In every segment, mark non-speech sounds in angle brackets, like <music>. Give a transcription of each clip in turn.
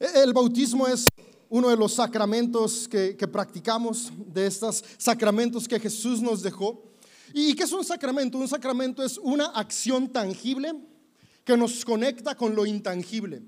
El bautismo es uno de los sacramentos que, practicamos, de estos sacramentos que Jesús nos dejó. ¿Y qué es un sacramento? Un sacramento es una acción tangible que nos conecta con lo intangible.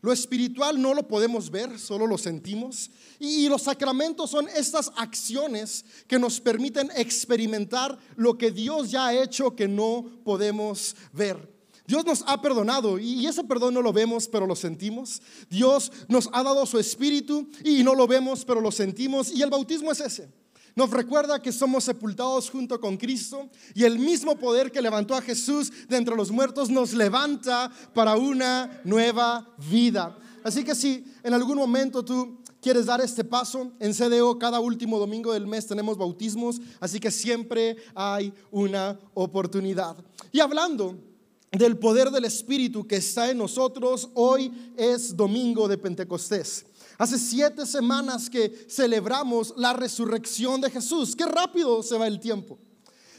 Lo espiritual no lo podemos ver, solo lo sentimos. Y, los sacramentos son estas acciones que nos permiten experimentar lo que Dios ya ha hecho que no podemos ver. Dios nos ha perdonado y ese perdón no lo vemos, pero lo sentimos. Dios nos ha dado su espíritu y no lo vemos, pero lo sentimos. Y el bautismo es ese. Nos recuerda que somos sepultados junto con Cristo y el mismo poder que levantó a Jesús de entre los muertos nos levanta para una nueva vida. Así que si en algún momento tú quieres dar este paso, en CDO cada último domingo del mes tenemos bautismos, así que siempre hay una oportunidad. Y hablando del poder del Espíritu que está en nosotros, hoy es domingo de Pentecostés. Hace siete semanas que celebramos la resurrección de Jesús. Qué rápido se va el tiempo.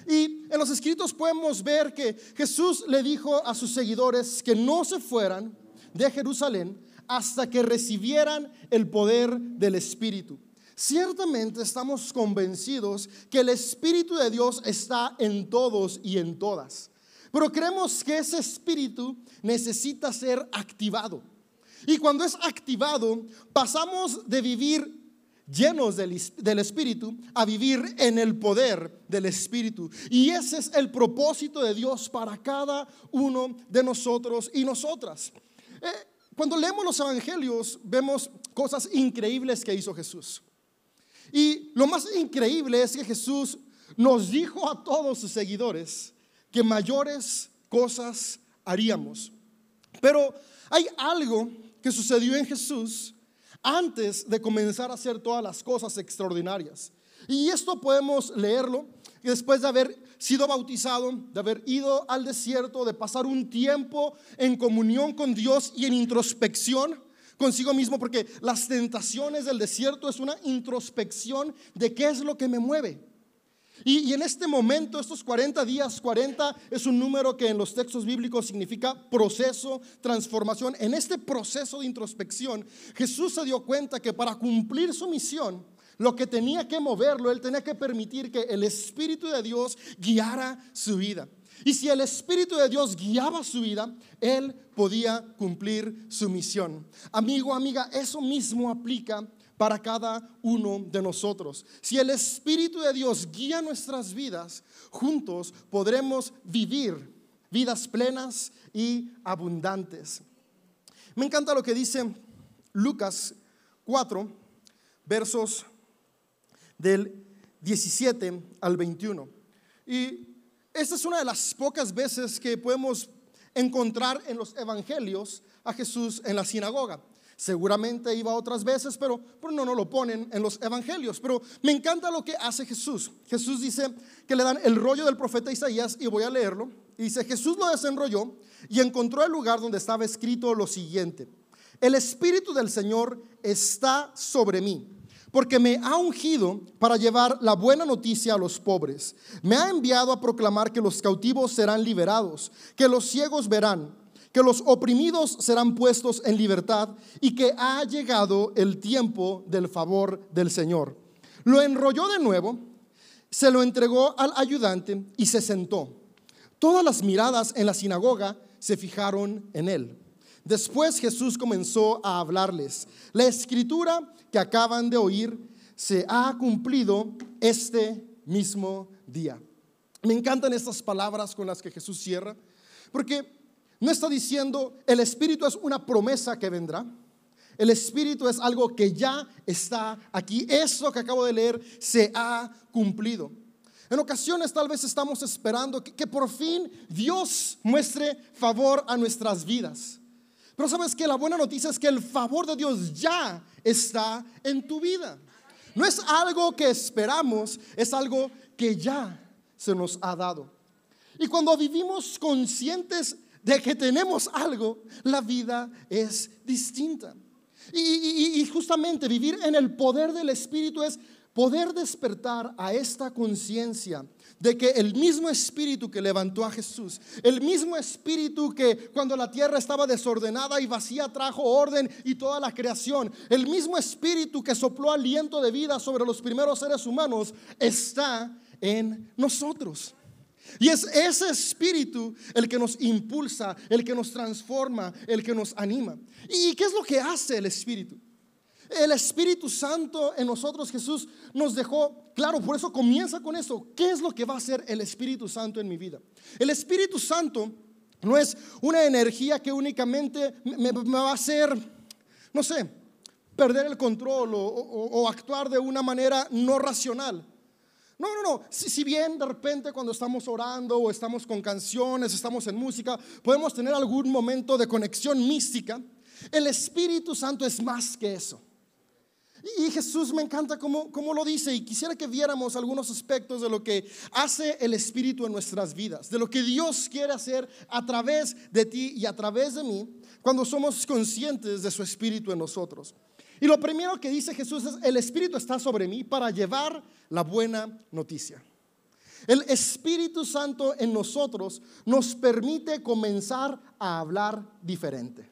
Y en los escritos podemos ver que Jesús le dijo a sus seguidores que no se fueran de Jerusalén hasta que recibieran el poder del Espíritu. Ciertamente estamos convencidos que el Espíritu de Dios está en todos y en todas. Pero creemos que ese espíritu necesita ser activado. Y cuando es activado, pasamos de vivir llenos del, Espíritu a vivir en el poder del Espíritu. Y ese es el propósito de Dios para cada uno de nosotros y nosotras. Eh, cuando leemos los evangelios, vemos cosas increíbles que hizo Jesús. Y lo más increíble es que Jesús nos dijo a todos sus seguidores que mayores cosas haríamos. Pero hay algo que sucedió en Jesús antes de comenzar a hacer todas las cosas extraordinarias. Y esto podemos leerlo después de haber sido bautizado, de haber ido al desierto, de pasar un tiempo en comunión con Dios y en introspección consigo mismo, porque las tentaciones del desierto es una introspección de qué es lo que me mueve. Y, en este momento, estos 40 días, 40 es un número que en los textos bíblicos significa proceso, transformación. En este proceso de introspección, Jesús se dio cuenta que para cumplir su misión, lo que tenía que moverlo, él tenía que permitir que el Espíritu de Dios guiara su vida. Y si el Espíritu de Dios guiaba su vida, él podía cumplir su misión. Amigo, amiga, eso mismo aplica para cada uno de nosotros. Si el Espíritu de Dios guía nuestras vidas, juntos podremos vivir vidas plenas y abundantes. Me encanta lo que dice Lucas 4, versos del 17 al 21. Y esta es una de las pocas veces que podemos encontrar en los evangelios a Jesús en la sinagoga. Seguramente iba otras veces, pero, no, no lo ponen en los evangelios. Pero me encanta lo que hace Jesús. Jesús dice que le dan el rollo del profeta Isaías y voy a leerlo. Dice, Jesús lo desenrolló y encontró el lugar donde estaba escrito lo siguiente. El Espíritu del Señor está sobre mí, porque me ha ungido para llevar la buena noticia a los pobres. Me ha enviado a proclamar que los cautivos serán liberados, que los ciegos verán que los oprimidos serán puestos en libertad y que ha llegado el tiempo del favor del Señor. Lo enrolló de nuevo, se lo entregó al ayudante y se sentó. Todas las miradas en la sinagoga se fijaron en él. Después Jesús comenzó a hablarles. La escritura que acaban de oír se ha cumplido este mismo día. Me encantan estas palabras con las que Jesús cierra, porque no está diciendo el Espíritu es una promesa que vendrá. El Espíritu es algo que ya está aquí. Eso que acabo de leer se ha cumplido. En ocasiones tal vez estamos esperando que, por fin Dios muestre favor a nuestras vidas. Pero sabes que la buena noticia es que el favor de Dios ya está en tu vida. No es algo que esperamos, es algo que ya se nos ha dado. Y cuando vivimos conscientes de que tenemos algo, la vida es distinta. Y, justamente vivir en el poder del Espíritu es poder despertar a esta conciencia de que el mismo espíritu que levantó a Jesús, el mismo espíritu que cuando la tierra estaba desordenada y vacía trajo orden y toda la creación, el mismo espíritu que sopló aliento de vida sobre los primeros seres humanos, está en nosotros. Y es ese espíritu el que nos impulsa, el que nos transforma, el que nos anima. ¿Y qué es lo que hace el espíritu? El Espíritu Santo en nosotros, Jesús nos dejó, claro, por eso comienza con eso. ¿Qué es lo que va a hacer el Espíritu Santo en mi vida? El Espíritu Santo no es una energía que únicamente me, va a hacer, no sé, perder el control o, actuar de una manera no racional. No, no, no. Si, si, bien de repente cuando estamos orando o estamos con canciones, estamos en música, podemos tener algún momento de conexión mística, el Espíritu Santo es más que eso. Y Jesús me encanta como, como lo dice y quisiera que viéramos algunos aspectos de lo que hace el Espíritu en nuestras vidas, de lo que Dios quiere hacer a través de ti y a través de mí cuando somos conscientes de su Espíritu en nosotros. Y lo primero que dice Jesús es, el Espíritu está sobre mí para llevar la buena noticia. El Espíritu Santo en nosotros nos permite comenzar a hablar diferente.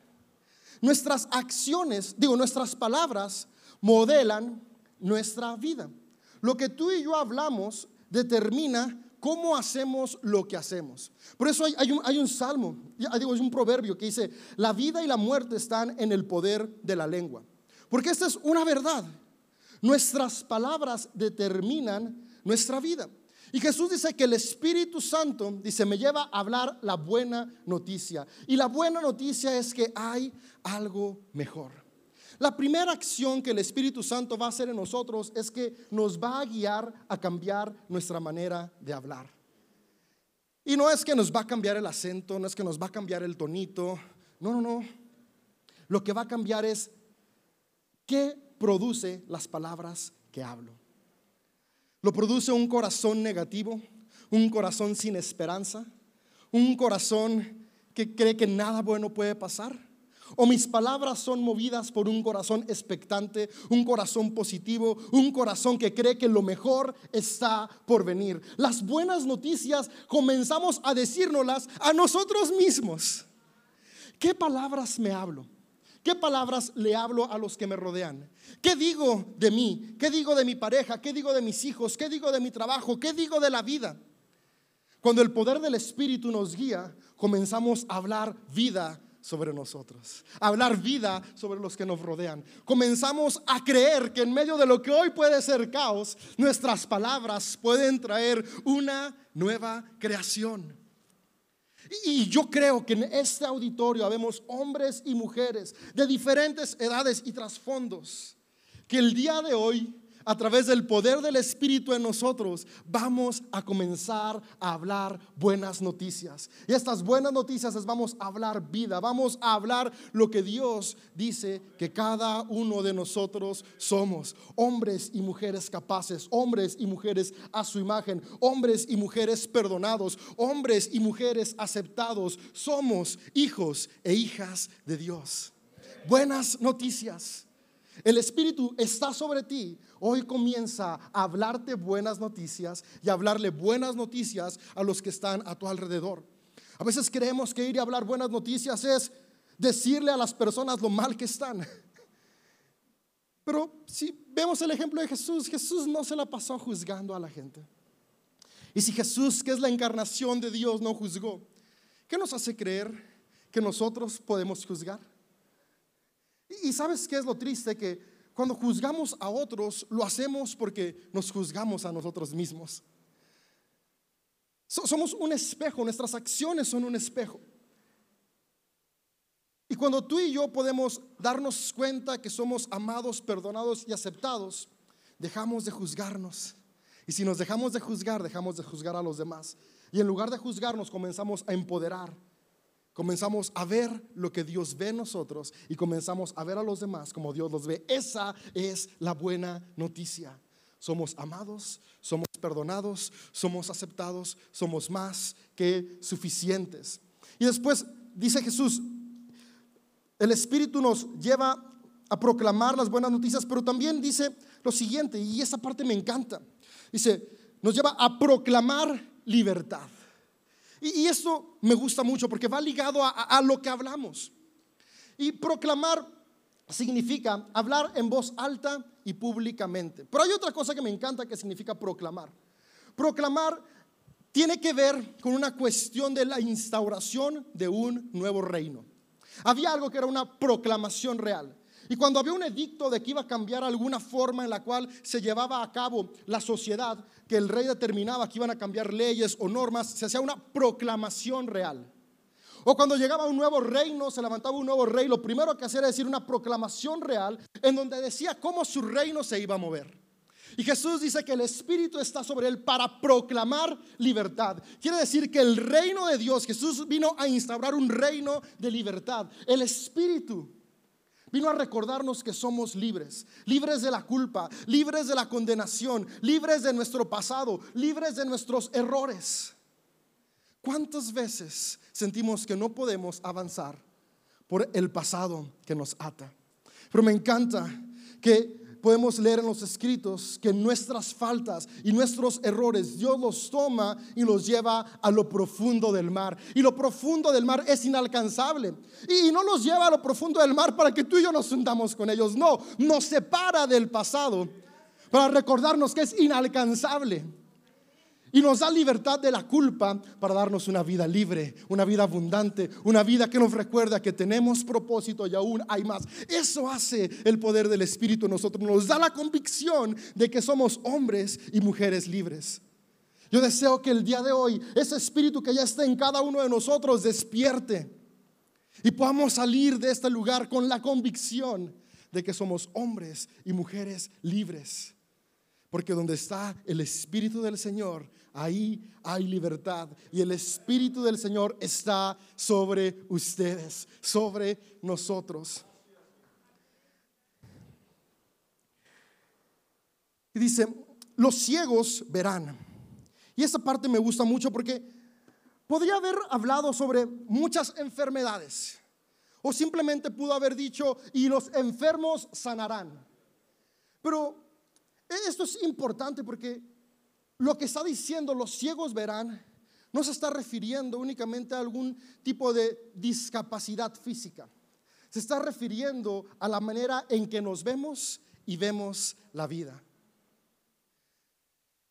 Nuestras acciones, digo, nuestras palabras modelan nuestra vida. Lo que tú y yo hablamos determina cómo hacemos lo que hacemos. Por eso hay, un, hay un, salmo, digo, es un proverbio que dice, la vida y la muerte están en el poder de la lengua. Porque esta es una verdad. Nuestras palabras determinan nuestra vida. Y Jesús dice que el Espíritu Santo, dice, me lleva a hablar la buena noticia. Y la buena noticia es que hay algo mejor. La primera acción que el Espíritu Santo va a hacer en nosotros es que nos va a guiar a cambiar nuestra manera de hablar. Y no es que nos va a cambiar el acento, no es que nos va a cambiar el tonito, no, no, no. Lo que va a cambiar es qué produce las palabras que hablo. Lo produce un corazón negativo, un corazón sin esperanza, un corazón que cree que nada bueno puede pasar o mis palabras son movidas por un corazón expectante, un corazón positivo, un corazón que cree que lo mejor está por venir. Las buenas noticias comenzamos a decírnoslas a nosotros mismos. ¿Qué palabras me hablo? ¿Qué palabras le hablo a los que me rodean? ¿Qué digo de mí? ¿Qué digo de mi pareja? ¿Qué digo de mis hijos? ¿Qué digo de mi trabajo? ¿Qué digo de la vida? Cuando el poder del Espíritu nos guía, comenzamos a hablar vida sobre nosotros, hablar vida sobre los que nos rodean. Comenzamos a creer que en medio de lo que hoy puede ser caos, nuestras palabras pueden traer una nueva creación. Y yo creo que en este auditorio habemos hombres y mujeres de diferentes edades y trasfondos que el día de hoy a través del poder del Espíritu en nosotros, vamos a comenzar a hablar buenas noticias. Y estas buenas noticias es vamos a hablar vida, vamos a hablar lo que Dios dice que cada uno de nosotros somos. Hombres y mujeres capaces, hombres y mujeres a su imagen, hombres y mujeres perdonados, hombres y mujeres aceptados. Somos hijos e hijas de Dios. Buenas noticias. El Espíritu está sobre ti. Hoy comienza a hablarte buenas noticias y a hablarle buenas noticias a los que están a tu alrededor. A veces creemos que ir a hablar buenas noticias es decirle a las personas lo mal que están. <laughs> Pero si vemos el ejemplo de Jesús, Jesús no se la pasó juzgando a la gente. Y si Jesús, que es la encarnación de Dios, no juzgó, ¿qué nos hace creer que nosotros podemos juzgar? Y sabes qué es lo triste que cuando juzgamos a otros, lo hacemos porque nos juzgamos a nosotros mismos. Somos un espejo, nuestras acciones son un espejo. Y cuando tú y yo podemos darnos cuenta que somos amados, perdonados y aceptados, dejamos de juzgarnos. Y si nos dejamos de juzgar, dejamos de juzgar a los demás. Y en lugar de juzgarnos, comenzamos a empoderar comenzamos a ver lo que Dios ve en nosotros y comenzamos a ver a los demás como Dios los ve. Esa es la buena noticia. Somos amados, somos perdonados, somos aceptados, somos más que suficientes. Y después dice Jesús, el Espíritu nos lleva a proclamar las buenas noticias, pero también dice lo siguiente, y esa parte me encanta. Dice, nos lleva a proclamar libertad. Y, esto me gusta mucho porque va ligado a lo que hablamos. Y proclamar significa hablar en voz alta y públicamente. Pero hay otra cosa que me encanta que significa proclamar. Proclamar tiene que ver con una cuestión de la instauración de un nuevo reino. Había algo que era una proclamación real. Y cuando había un edicto de que iba a cambiar alguna forma en la cual se llevaba a cabo la sociedad, que el rey determinaba que iban a cambiar leyes o normas, se hacía una proclamación real. O cuando llegaba un nuevo reino, se levantaba un nuevo rey, lo primero que hacía era decir una proclamación real en donde decía cómo su reino se iba a mover. Y Jesús dice que el Espíritu está sobre él para proclamar libertad. Quiere decir que el reino de Dios, Jesús vino a instaurar un reino de libertad. El Espíritu vino a recordarnos que somos libres, libres de la culpa, libres de la condenación, libres de nuestro pasado, libres de nuestros errores. ¿Cuántas veces sentimos que no podemos avanzar por el pasado que nos ata? Pero me encanta que podemos leer en los escritos que nuestras faltas y nuestros errores Dios los toma y los lleva a lo profundo del mar. Y lo profundo del mar es inalcanzable. Y no nos lleva a lo profundo del mar para que tú y yo nos hundamos con ellos. No, nos separa del pasado para recordarnos que es inalcanzable. Y nos da libertad de la culpa para darnos una vida libre, una vida abundante, una vida que nos recuerda que tenemos propósito y aún hay más. Eso hace el poder del Espíritu en nosotros. Nos da la convicción de que somos hombres y mujeres libres. Yo deseo que el día de hoy ese espíritu que ya está en cada uno de nosotros despierte y podamos salir de este lugar con la convicción de que somos hombres y mujeres libres. Porque donde está el Espíritu del Señor, ahí hay libertad. Y el Espíritu del Señor está sobre ustedes, sobre nosotros. Y dice, los ciegos verán. Y esa parte me gusta mucho porque podría haber hablado sobre muchas enfermedades. O simplemente pudo haber dicho, y los enfermos sanarán. Pero esto es importante porque lo que está diciendo los ciegos verán no se está refiriendo únicamente a algún tipo de discapacidad física. Se está refiriendo a la manera en que nos vemos y vemos la vida.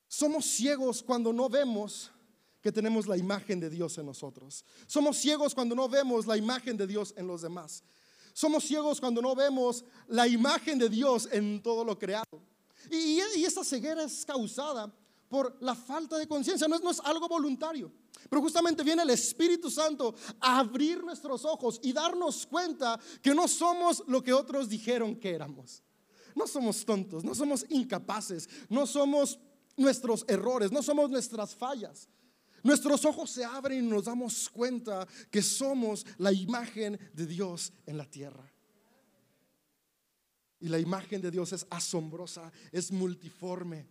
Somos ciegos cuando no vemos que tenemos la imagen de Dios en nosotros. Somos ciegos cuando no vemos la imagen de Dios en los demás. Somos ciegos cuando no vemos la imagen de Dios en todo lo creado. Y, esta ceguera es causada por la falta de conciencia, no es, algo voluntario. Pero justamente viene el Espíritu Santo a abrir nuestros ojos y darnos cuenta que no somos lo que otros dijeron que éramos. No somos tontos, no somos incapaces, no somos nuestros errores, no somos nuestras fallas. Nuestros ojos se abren y nos damos cuenta que somos la imagen de Dios en la tierra. Y la imagen de Dios es asombrosa, es multiforme.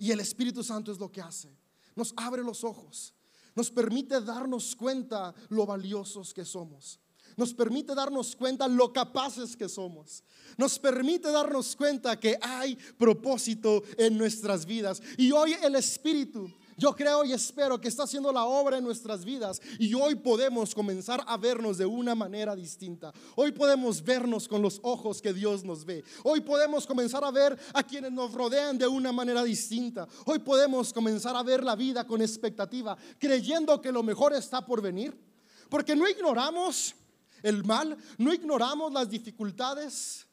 Y el Espíritu Santo es lo que hace. Nos abre los ojos, nos permite darnos cuenta lo valiosos que somos. Nos permite darnos cuenta lo capaces que somos. Nos permite darnos cuenta que hay propósito en nuestras vidas. Y hoy el Espíritu yo creo y espero que está haciendo la obra en nuestras vidas y hoy podemos comenzar a vernos de una manera distinta. Hoy podemos vernos con los ojos que Dios nos ve. Hoy podemos comenzar a ver a quienes nos rodean de una manera distinta. Hoy podemos comenzar a ver la vida con expectativa, creyendo que lo mejor está por venir. Porque no ignoramos el mal, no ignoramos las dificultades,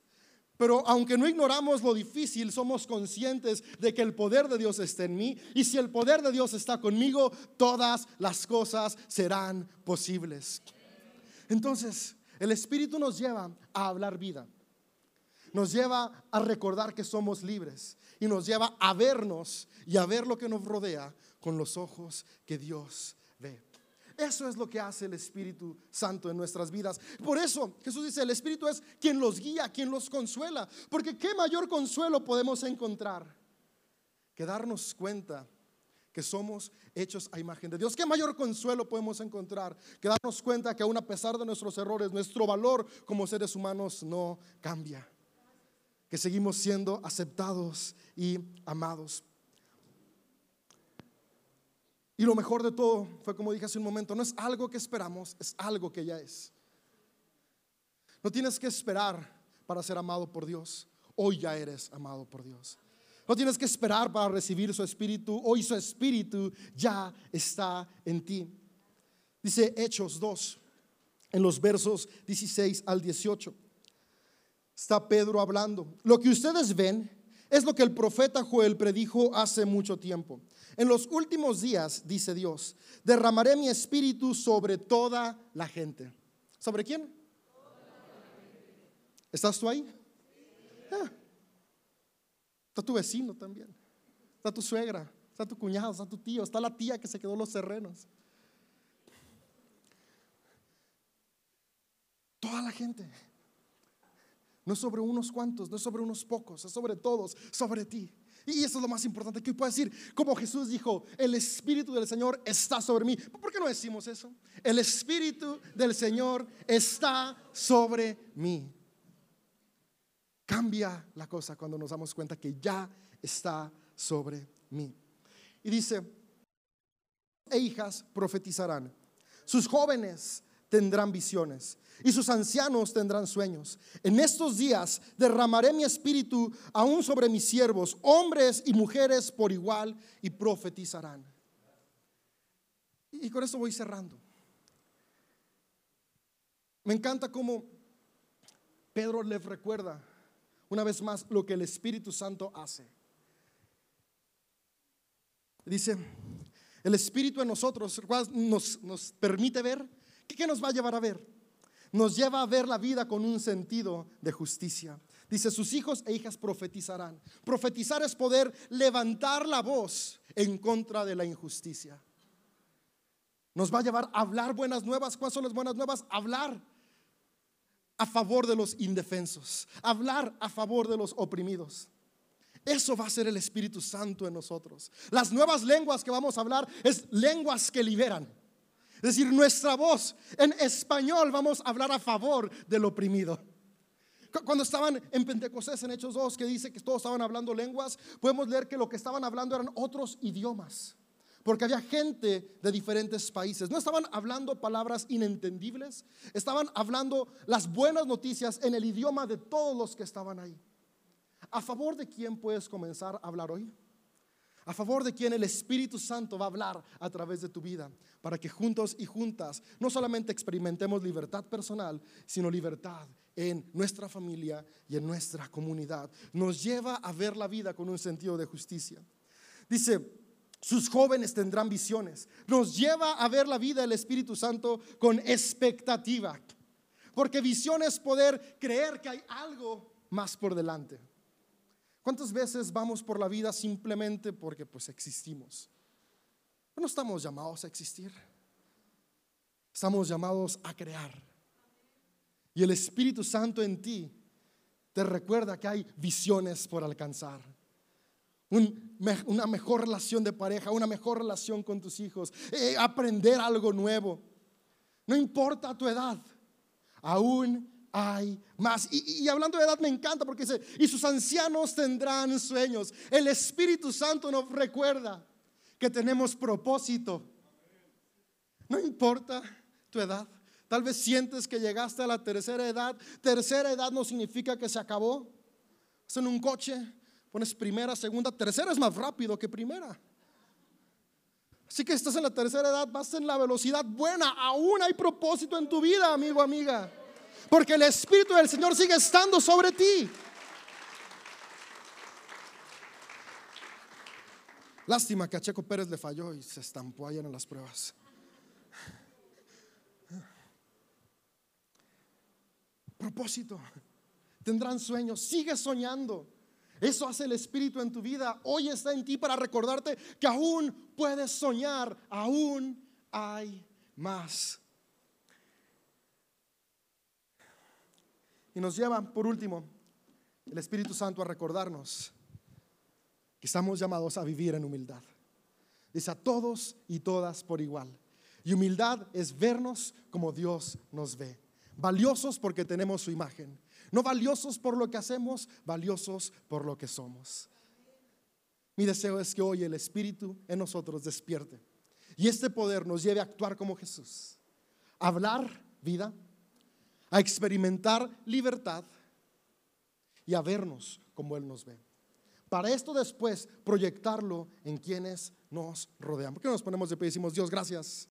pero aunque no ignoramos lo difícil, somos conscientes de que el poder de Dios está en mí. Y si el poder de Dios está conmigo, todas las cosas serán posibles. Entonces, el Espíritu nos lleva a hablar vida. Nos lleva a recordar que somos libres. Y nos lleva a vernos y a ver lo que nos rodea con los ojos que Dios. Eso es lo que hace el Espíritu Santo en nuestras vidas. Por eso Jesús dice, el Espíritu es quien los guía, quien los consuela. Porque qué mayor consuelo podemos encontrar que darnos cuenta que somos hechos a imagen de Dios. ¿Qué mayor consuelo podemos encontrar que darnos cuenta que aún a pesar de nuestros errores, nuestro valor como seres humanos no cambia? Que seguimos siendo aceptados y amados. Y lo mejor de todo fue como dije hace un momento, no es algo que esperamos, es algo que ya es. No tienes que esperar para ser amado por Dios. Hoy ya eres amado por Dios. No tienes que esperar para recibir su espíritu. Hoy su espíritu ya está en ti. Dice Hechos 2, en los versos 16 al 18. Está Pedro hablando. Lo que ustedes ven es lo que el profeta Joel predijo hace mucho tiempo. En los últimos días, dice Dios, derramaré mi espíritu sobre toda la gente. ¿Sobre quién? ¿Estás tú ahí? Ah. Está tu vecino también. Está tu suegra, está tu cuñado, está tu tío, está la tía que se quedó los terrenos. Toda la gente. No es sobre unos cuantos, no es sobre unos pocos, es sobre todos, sobre ti. Y eso es lo más importante que puedo decir. Como Jesús dijo, el Espíritu del Señor está sobre mí. ¿Por qué no decimos eso? El Espíritu del Señor está sobre mí. Cambia la cosa cuando nos damos cuenta que ya está sobre mí. Y dice, e hijas profetizarán, sus jóvenes tendrán visiones y sus ancianos tendrán sueños. En estos días derramaré mi espíritu aún sobre mis siervos, hombres y mujeres por igual, y profetizarán. Y con esto voy cerrando. Me encanta cómo Pedro les recuerda una vez más lo que el Espíritu Santo hace. Dice, el Espíritu en nosotros nos, nos permite ver. ¿Qué nos va a llevar a ver? Nos lleva a ver la vida con un sentido de justicia. Dice, sus hijos e hijas profetizarán. Profetizar es poder levantar la voz en contra de la injusticia. Nos va a llevar a hablar buenas nuevas. ¿Cuáles son las buenas nuevas? Hablar a favor de los indefensos, hablar a favor de los oprimidos. Eso va a ser el Espíritu Santo en nosotros. Las nuevas lenguas que vamos a hablar es lenguas que liberan. Es decir, nuestra voz en español vamos a hablar a favor del oprimido. Cuando estaban en Pentecostés en Hechos 2 que dice que todos estaban hablando lenguas, podemos leer que lo que estaban hablando eran otros idiomas porque había gente de diferentes países. No estaban hablando palabras inentendibles, estaban hablando las buenas noticias en el idioma de todos los que estaban ahí. ¿A favor de quién puedes comenzar a hablar hoy? A favor de quién el Espíritu Santo va a hablar a través de tu vida, para que juntos y juntas no solamente experimentemos libertad personal, sino libertad en nuestra familia y en nuestra comunidad. Nos lleva a ver la vida con un sentido de justicia. Dice, sus jóvenes tendrán visiones. Nos lleva a ver la vida del Espíritu Santo con expectativa. Porque visión es poder creer que hay algo más por delante. ¿Cuántas veces vamos por la vida simplemente porque pues existimos? No estamos llamados a existir. Estamos llamados a crear. Y el Espíritu Santo en ti te recuerda que hay visiones por alcanzar una mejor relación de pareja, una mejor relación con tus hijos, eh, aprender algo nuevo. No importa tu edad, aún hay más. Y, hablando de edad me encanta porque dice, y sus ancianos tendrán sueños. El Espíritu Santo nos recuerda que tenemos propósito. No importa tu edad. Tal vez sientes que llegaste a la tercera edad. Tercera edad no significa que se acabó. Es en un coche, Pones primera, segunda, tercera es más rápido que primera. Así que estás en la tercera edad, vas en la velocidad buena. Aún hay propósito en tu vida, amigo, amiga. Porque el Espíritu del Señor sigue estando sobre ti. Lástima que a Checo Pérez le falló y se estampó allá en las pruebas. Propósito. Tendrán sueños. Sigue soñando. Eso hace el Espíritu en tu vida. Hoy está en ti para recordarte que aún puedes soñar, aún hay más. Y nos lleva, por último, el Espíritu Santo a recordarnos que estamos llamados a vivir en humildad. Dice a todos y todas por igual. Y humildad es vernos como Dios nos ve. Valiosos porque tenemos su imagen. No valiosos por lo que hacemos, valiosos por lo que somos. Mi deseo es que hoy el Espíritu en nosotros despierte y este poder nos lleve a actuar como Jesús, hablar vida, a experimentar libertad y a vernos como Él nos ve. Para esto después proyectarlo en quienes nos rodean. ¿Por qué nos ponemos de pie y decimos, Dios, gracias?